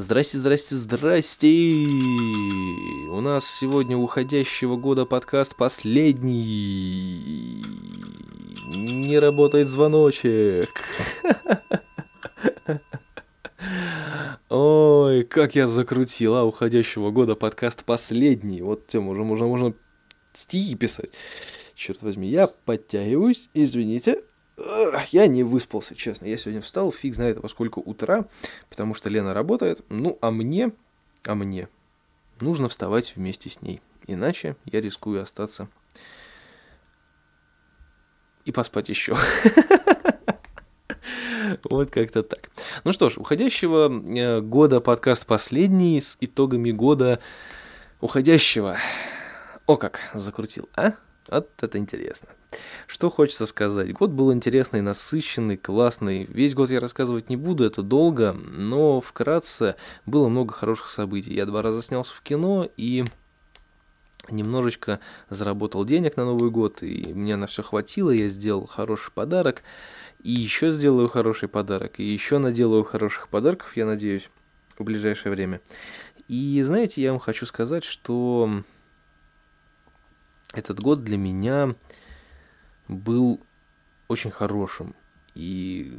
Здрасте, здрасте, здрасте! У нас сегодня уходящего года подкаст последний. Не работает звоночек. Ой, как я закрутил, а уходящего года подкаст последний. Вот тем уже можно, можно стихи писать. Черт возьми, я подтягиваюсь, извините, я не выспался, честно. Я сегодня встал, фиг знает во сколько утра, потому что Лена работает. Ну, а мне, а мне нужно вставать вместе с ней. Иначе я рискую остаться и поспать еще. Вот как-то так. Ну что ж, уходящего э, года подкаст последний с итогами года уходящего. О как, закрутил, а? Вот это интересно. Что хочется сказать. Год был интересный, насыщенный, классный. Весь год я рассказывать не буду, это долго, но вкратце было много хороших событий. Я два раза снялся в кино и немножечко заработал денег на Новый год, и мне на все хватило, я сделал хороший подарок, и еще сделаю хороший подарок, и еще наделаю хороших подарков, я надеюсь, в ближайшее время. И знаете, я вам хочу сказать, что этот год для меня был очень хорошим и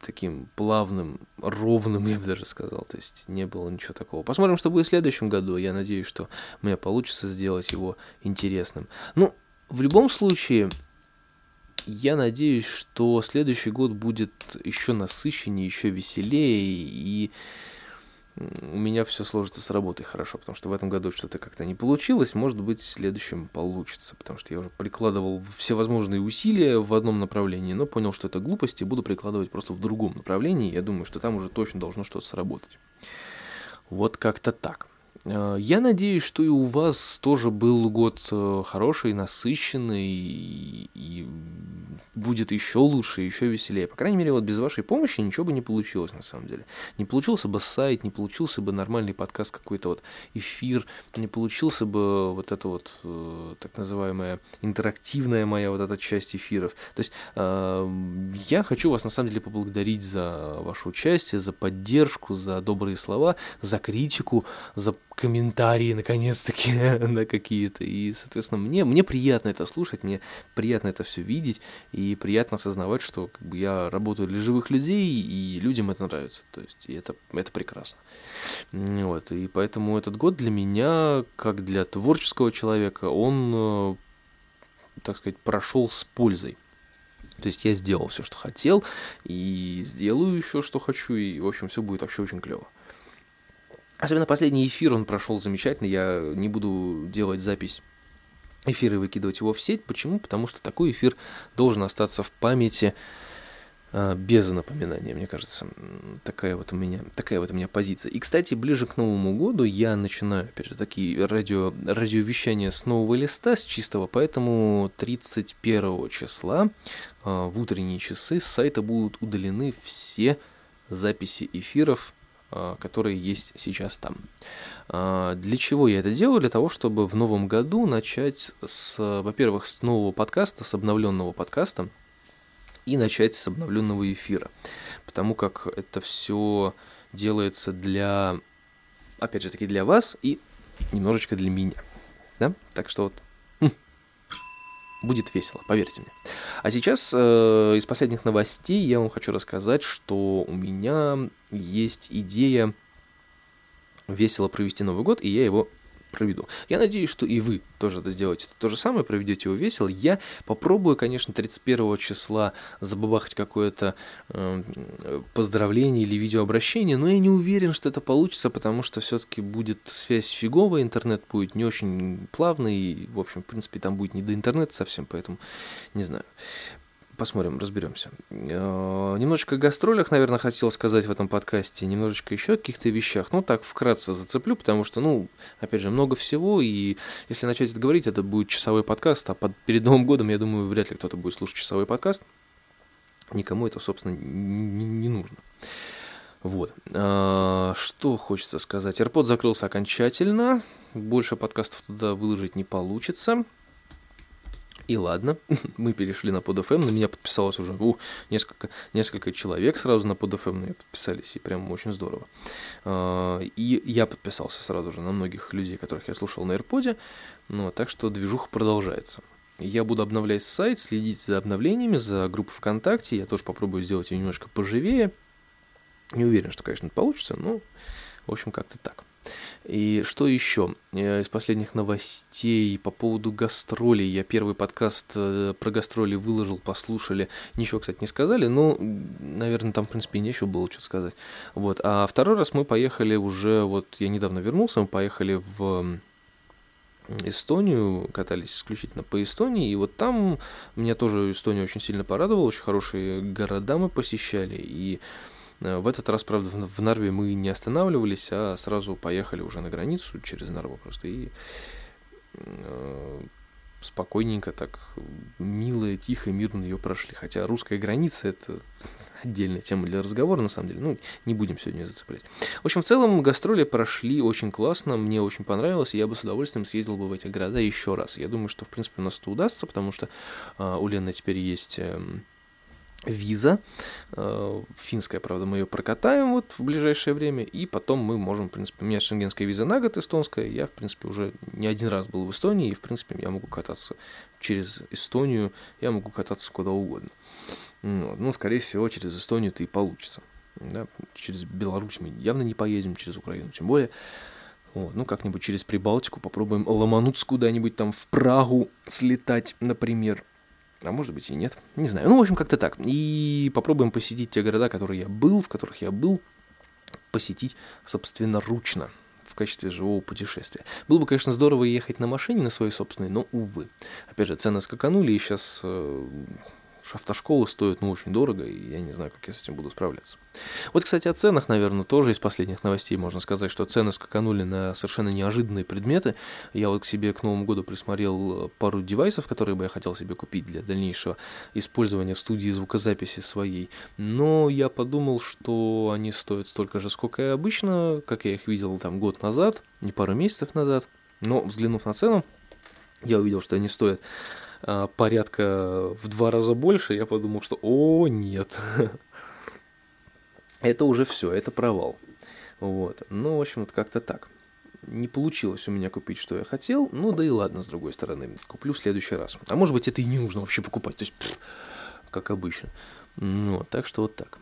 таким плавным, ровным, я бы даже сказал. То есть не было ничего такого. Посмотрим, что будет в следующем году. Я надеюсь, что у меня получится сделать его интересным. Ну, в любом случае, я надеюсь, что следующий год будет еще насыщеннее, еще веселее и у меня все сложится с работой хорошо, потому что в этом году что-то как-то не получилось, может быть, в следующем получится, потому что я уже прикладывал все возможные усилия в одном направлении, но понял, что это глупость, и буду прикладывать просто в другом направлении, я думаю, что там уже точно должно что-то сработать. Вот как-то так. Э, я надеюсь, что и у вас тоже был год э, хороший, насыщенный, и будет еще лучше, еще веселее. По крайней мере, вот без вашей помощи ничего бы не получилось на самом деле. Не получился бы сайт, не получился бы нормальный подкаст, какой-то вот эфир, не получился бы вот это вот э, так называемая интерактивная моя вот эта часть эфиров. То есть я хочу вас на самом деле поблагодарить за ваше участие, за поддержку, за добрые слова, за критику, за комментарии, наконец-таки, на какие-то. И, соответственно, мне, мне приятно это слушать, мне приятно это все видеть, и приятно осознавать, что как бы, я работаю для живых людей, и людям это нравится. То есть, и это, это прекрасно. Вот, и поэтому этот год для меня, как для творческого человека, он, э, так сказать, прошел с пользой. То есть я сделал все, что хотел, и сделаю еще, что хочу, и, в общем, все будет вообще очень клево. Особенно последний эфир, он прошел замечательно. Я не буду делать запись эфира и выкидывать его в сеть. Почему? Потому что такой эфир должен остаться в памяти э, без напоминания, мне кажется. Такая вот у меня, такая вот у меня позиция. И, кстати, ближе к Новому году я начинаю, опять же, такие радио, радиовещания с нового листа, с чистого, поэтому 31 числа э, в утренние часы с сайта будут удалены все записи эфиров а, которые есть сейчас там. А, для чего я это делаю? Для того, чтобы в новом году начать с, во-первых, с нового подкаста, с обновленного подкаста, и начать с обновленного эфира. Потому как это все делается для, опять же таки, для вас и немножечко для меня. Да? Так что вот будет весело, поверьте мне. А сейчас э, из последних новостей я вам хочу рассказать, что у меня есть идея весело провести Новый год, и я его проведу. Я надеюсь, что и вы тоже это сделаете то же самое, проведете его весело. Я попробую, конечно, 31 числа забабахать какое-то э, поздравление или видеообращение, но я не уверен, что это получится, потому что все-таки будет связь фиговая, интернет будет не очень плавный, и, в общем, в принципе, там будет не до интернета совсем, поэтому не знаю посмотрим, разберемся. Э, немножечко о гастролях, наверное, хотел сказать в этом подкасте, немножечко еще о каких-то вещах. Ну, так, вкратце зацеплю, потому что, ну, опять же, много всего, и если начать это говорить, это будет часовой подкаст, а под, перед Новым годом, я думаю, вряд ли кто-то будет слушать часовой подкаст. Никому это, собственно, не, не нужно. Вот. А, что хочется сказать? AirPod закрылся окончательно. Больше подкастов туда выложить не получится. И ладно, мы перешли на PodFM, на меня подписалось уже у, несколько, несколько человек сразу на PodFM, на меня подписались, и прям очень здорово. А, и я подписался сразу же на многих людей, которых я слушал на AirPod, ну, так что движуха продолжается. Я буду обновлять сайт, следить за обновлениями, за группой ВКонтакте, я тоже попробую сделать ее немножко поживее. Не уверен, что, конечно, получится, но, в общем, как-то так. И что еще э, из последних новостей по поводу гастролей? Я первый подкаст э, про гастроли выложил, послушали. Ничего, кстати, не сказали, но, наверное, там, в принципе, нечего было что сказать. Вот. А второй раз мы поехали уже, вот я недавно вернулся, мы поехали в Эстонию, катались исключительно по Эстонии, и вот там меня тоже Эстония очень сильно порадовала, очень хорошие города мы посещали, и в этот раз, правда, в Нарве мы не останавливались, а сразу поехали уже на границу через Нарву просто и э, спокойненько так, мило, тихо, мирно ее прошли. Хотя русская граница это отдельная тема для разговора, на самом деле. Ну, не будем сегодня зацеплять. В общем, в целом гастроли прошли очень классно, мне очень понравилось, и я бы с удовольствием съездил бы в эти города еще раз. Я думаю, что, в принципе, у нас это удастся, потому что э, у Лены теперь есть... Э, виза. Э, финская, правда, мы ее прокатаем вот в ближайшее время, и потом мы можем, в принципе, у меня шенгенская виза на год эстонская, я, в принципе, уже не один раз был в Эстонии, и, в принципе, я могу кататься через Эстонию, я могу кататься куда угодно. Вот. Ну, скорее всего, через Эстонию-то и получится. Да? Через Беларусь мы явно не поедем, через Украину тем более. Вот, ну, как-нибудь через Прибалтику попробуем ломануться куда-нибудь там в Прагу слетать, например. А может быть и нет. Не знаю. Ну, в общем, как-то так. И попробуем посетить те города, которые я был, в которых я был, посетить собственноручно в качестве живого путешествия. Было бы, конечно, здорово ехать на машине на своей собственной, но, увы. Опять же, цены скаканули, и сейчас э, автошколы стоят, ну, очень дорого, и я не знаю, как я с этим буду справляться. Вот, кстати, о ценах, наверное, тоже из последних новостей можно сказать, что цены скаканули на совершенно неожиданные предметы. Я вот к себе к Новому году присмотрел пару девайсов, которые бы я хотел себе купить для дальнейшего использования в студии звукозаписи своей. Но я подумал, что они стоят столько же, сколько и обычно, как я их видел там год назад, не пару месяцев назад. Но, взглянув на цену, я увидел, что они стоят а, порядка в два раза больше, я подумал, что о, нет. это уже все, это провал. Вот. Ну, в общем, вот как-то так. Не получилось у меня купить, что я хотел. Ну, да и ладно, с другой стороны. Куплю в следующий раз. А может быть, это и не нужно вообще покупать. То есть, пфф, как обычно. Ну, так что вот так.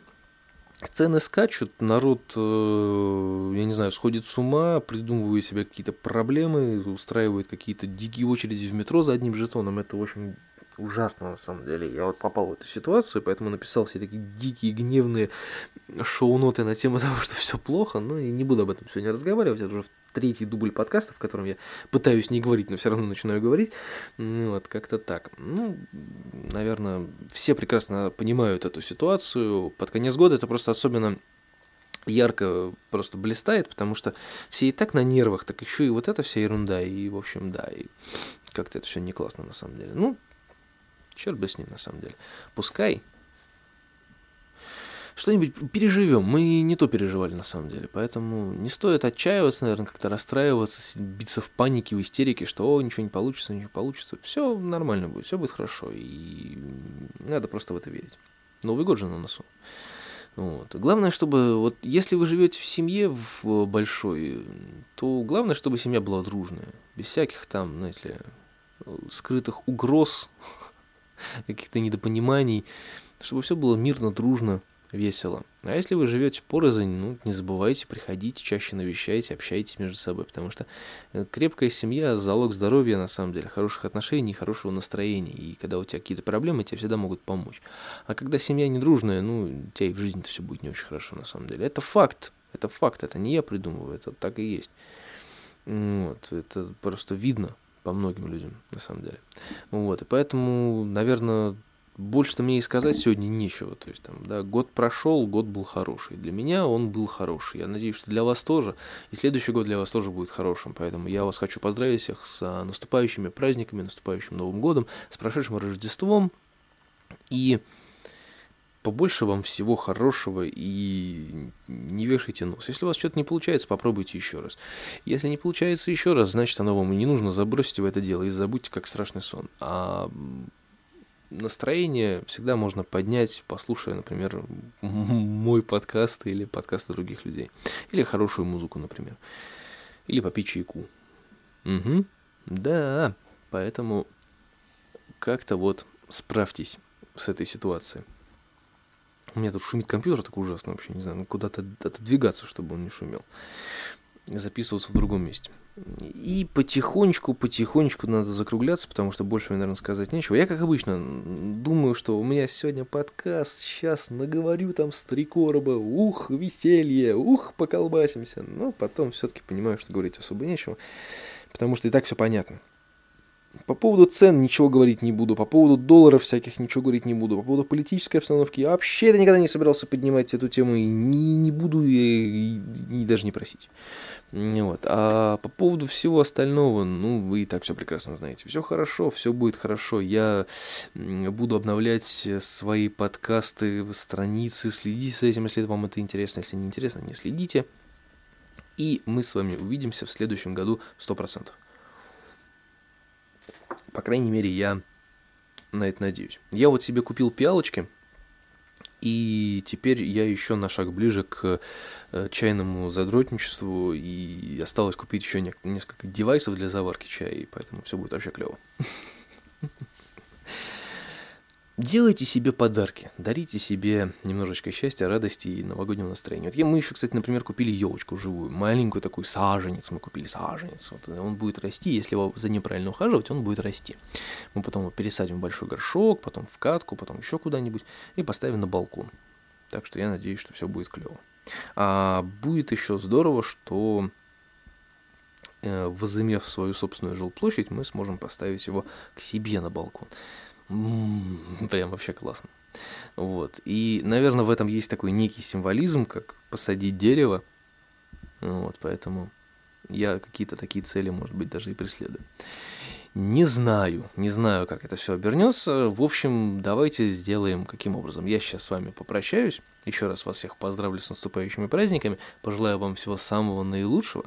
Цены скачут, народ, э, я не знаю, сходит с ума, придумывает себе какие-то проблемы, устраивает какие-то дикие очереди в метро за одним жетоном. Это, в общем, ужасно на самом деле. Я вот попал в эту ситуацию, поэтому написал все такие дикие, гневные шоу-ноты на тему того, что все плохо. Ну и не буду об этом сегодня разговаривать. Это уже третий дубль подкаста, в котором я пытаюсь не говорить, но все равно начинаю говорить. Ну, вот как-то так. Ну, наверное, все прекрасно понимают эту ситуацию. Под конец года это просто особенно ярко просто блистает, потому что все и так на нервах, так еще и вот эта вся ерунда, и, в общем, да, и как-то это все не классно на самом деле. Ну, черт бы с ним на самом деле. Пускай что-нибудь переживем. Мы не то переживали на самом деле, поэтому не стоит отчаиваться, наверное, как-то расстраиваться, биться в панике, в истерике, что О, ничего не получится, ничего не получится. Все нормально будет, все будет хорошо, и надо просто в это верить. Новый год же на носу. Вот. Главное, чтобы вот если вы живете в семье в большой, то главное, чтобы семья была дружная, без всяких там, знаете ли, скрытых угроз, каких-то недопониманий, чтобы все было мирно, дружно весело. А если вы живете порознь, ну, не забывайте, приходите, чаще навещайте, общайтесь между собой, потому что э, крепкая семья – залог здоровья, на самом деле, хороших отношений, хорошего настроения, и когда у тебя какие-то проблемы, тебе всегда могут помочь. А когда семья недружная, ну, у тебя и в жизни-то все будет не очень хорошо, на самом деле. Это факт, это факт, это не я придумываю, это так и есть. Вот, это просто видно по многим людям, на самом деле. Вот, и поэтому, наверное, больше-то мне и сказать сегодня нечего. То есть, там, да, год прошел, год был хороший. Для меня он был хороший. Я надеюсь, что для вас тоже. И следующий год для вас тоже будет хорошим. Поэтому я вас хочу поздравить всех с а, наступающими праздниками, наступающим Новым годом, с прошедшим Рождеством. И побольше вам всего хорошего и не вешайте нос. Если у вас что-то не получается, попробуйте еще раз. Если не получается еще раз, значит оно вам не нужно, забросьте в это дело и забудьте как страшный сон. А настроение всегда можно поднять, послушая, например, мой подкаст или подкасты других людей. Или хорошую музыку, например. Или попить чайку. Угу. Да, поэтому как-то вот справьтесь с этой ситуацией. У меня тут шумит компьютер так ужасно вообще, не знаю, ну куда-то отодвигаться, чтобы он не шумел. Записываться в другом месте. И потихонечку, потихонечку надо закругляться, потому что больше мне, наверное, сказать нечего. Я, как обычно, думаю, что у меня сегодня подкаст, сейчас наговорю там с три короба, ух, веселье, ух, поколбасимся. Но потом все-таки понимаю, что говорить особо нечего, потому что и так все понятно. По поводу цен ничего говорить не буду, по поводу долларов всяких ничего говорить не буду, по поводу политической обстановки я вообще это никогда не собирался поднимать эту тему и не, не буду и, и, и даже не просить. Вот. А по поводу всего остального, ну, вы и так все прекрасно знаете. Все хорошо, все будет хорошо. Я буду обновлять свои подкасты, страницы, следите за этим, если вам это интересно. Если не интересно, не следите. И мы с вами увидимся в следующем году 100%. По крайней мере, я на это надеюсь. Я вот себе купил пиалочки, и теперь я еще на шаг ближе к э, чайному задротничеству, и осталось купить еще несколько девайсов для заварки чая, и поэтому все будет вообще клево. Делайте себе подарки, дарите себе немножечко счастья, радости и новогоднего настроения. Вот мы еще, кстати, например, купили елочку живую, маленькую такую саженец, мы купили саженец. Вот он будет расти, если его за ним правильно ухаживать, он будет расти. Мы потом его пересадим в большой горшок, потом в катку, потом еще куда-нибудь и поставим на балкон. Так что я надеюсь, что все будет клево. А будет еще здорово, что э, возымев свою собственную жилплощадь, мы сможем поставить его к себе на балкон. Прям вообще классно. Вот. И, наверное, в этом есть такой некий символизм, как посадить дерево. Вот, поэтому я какие-то такие цели, может быть, даже и преследую. Не знаю, не знаю, как это все обернется. В общем, давайте сделаем каким образом. Я сейчас с вами попрощаюсь. Еще раз вас всех поздравлю с наступающими праздниками. Пожелаю вам всего самого наилучшего.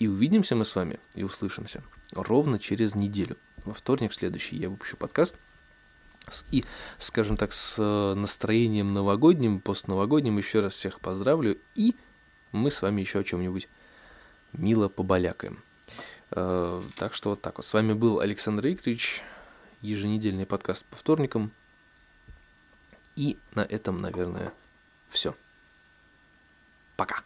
И увидимся мы с вами и услышимся ровно через неделю. Во вторник следующий я выпущу подкаст и, скажем так, с э, настроением новогодним, постновогодним еще раз всех поздравлю, и мы с вами еще о чем-нибудь мило побалякаем. Э, так что вот так вот. С вами был Александр Игоревич, еженедельный подкаст по вторникам. И на этом, наверное, все. Пока.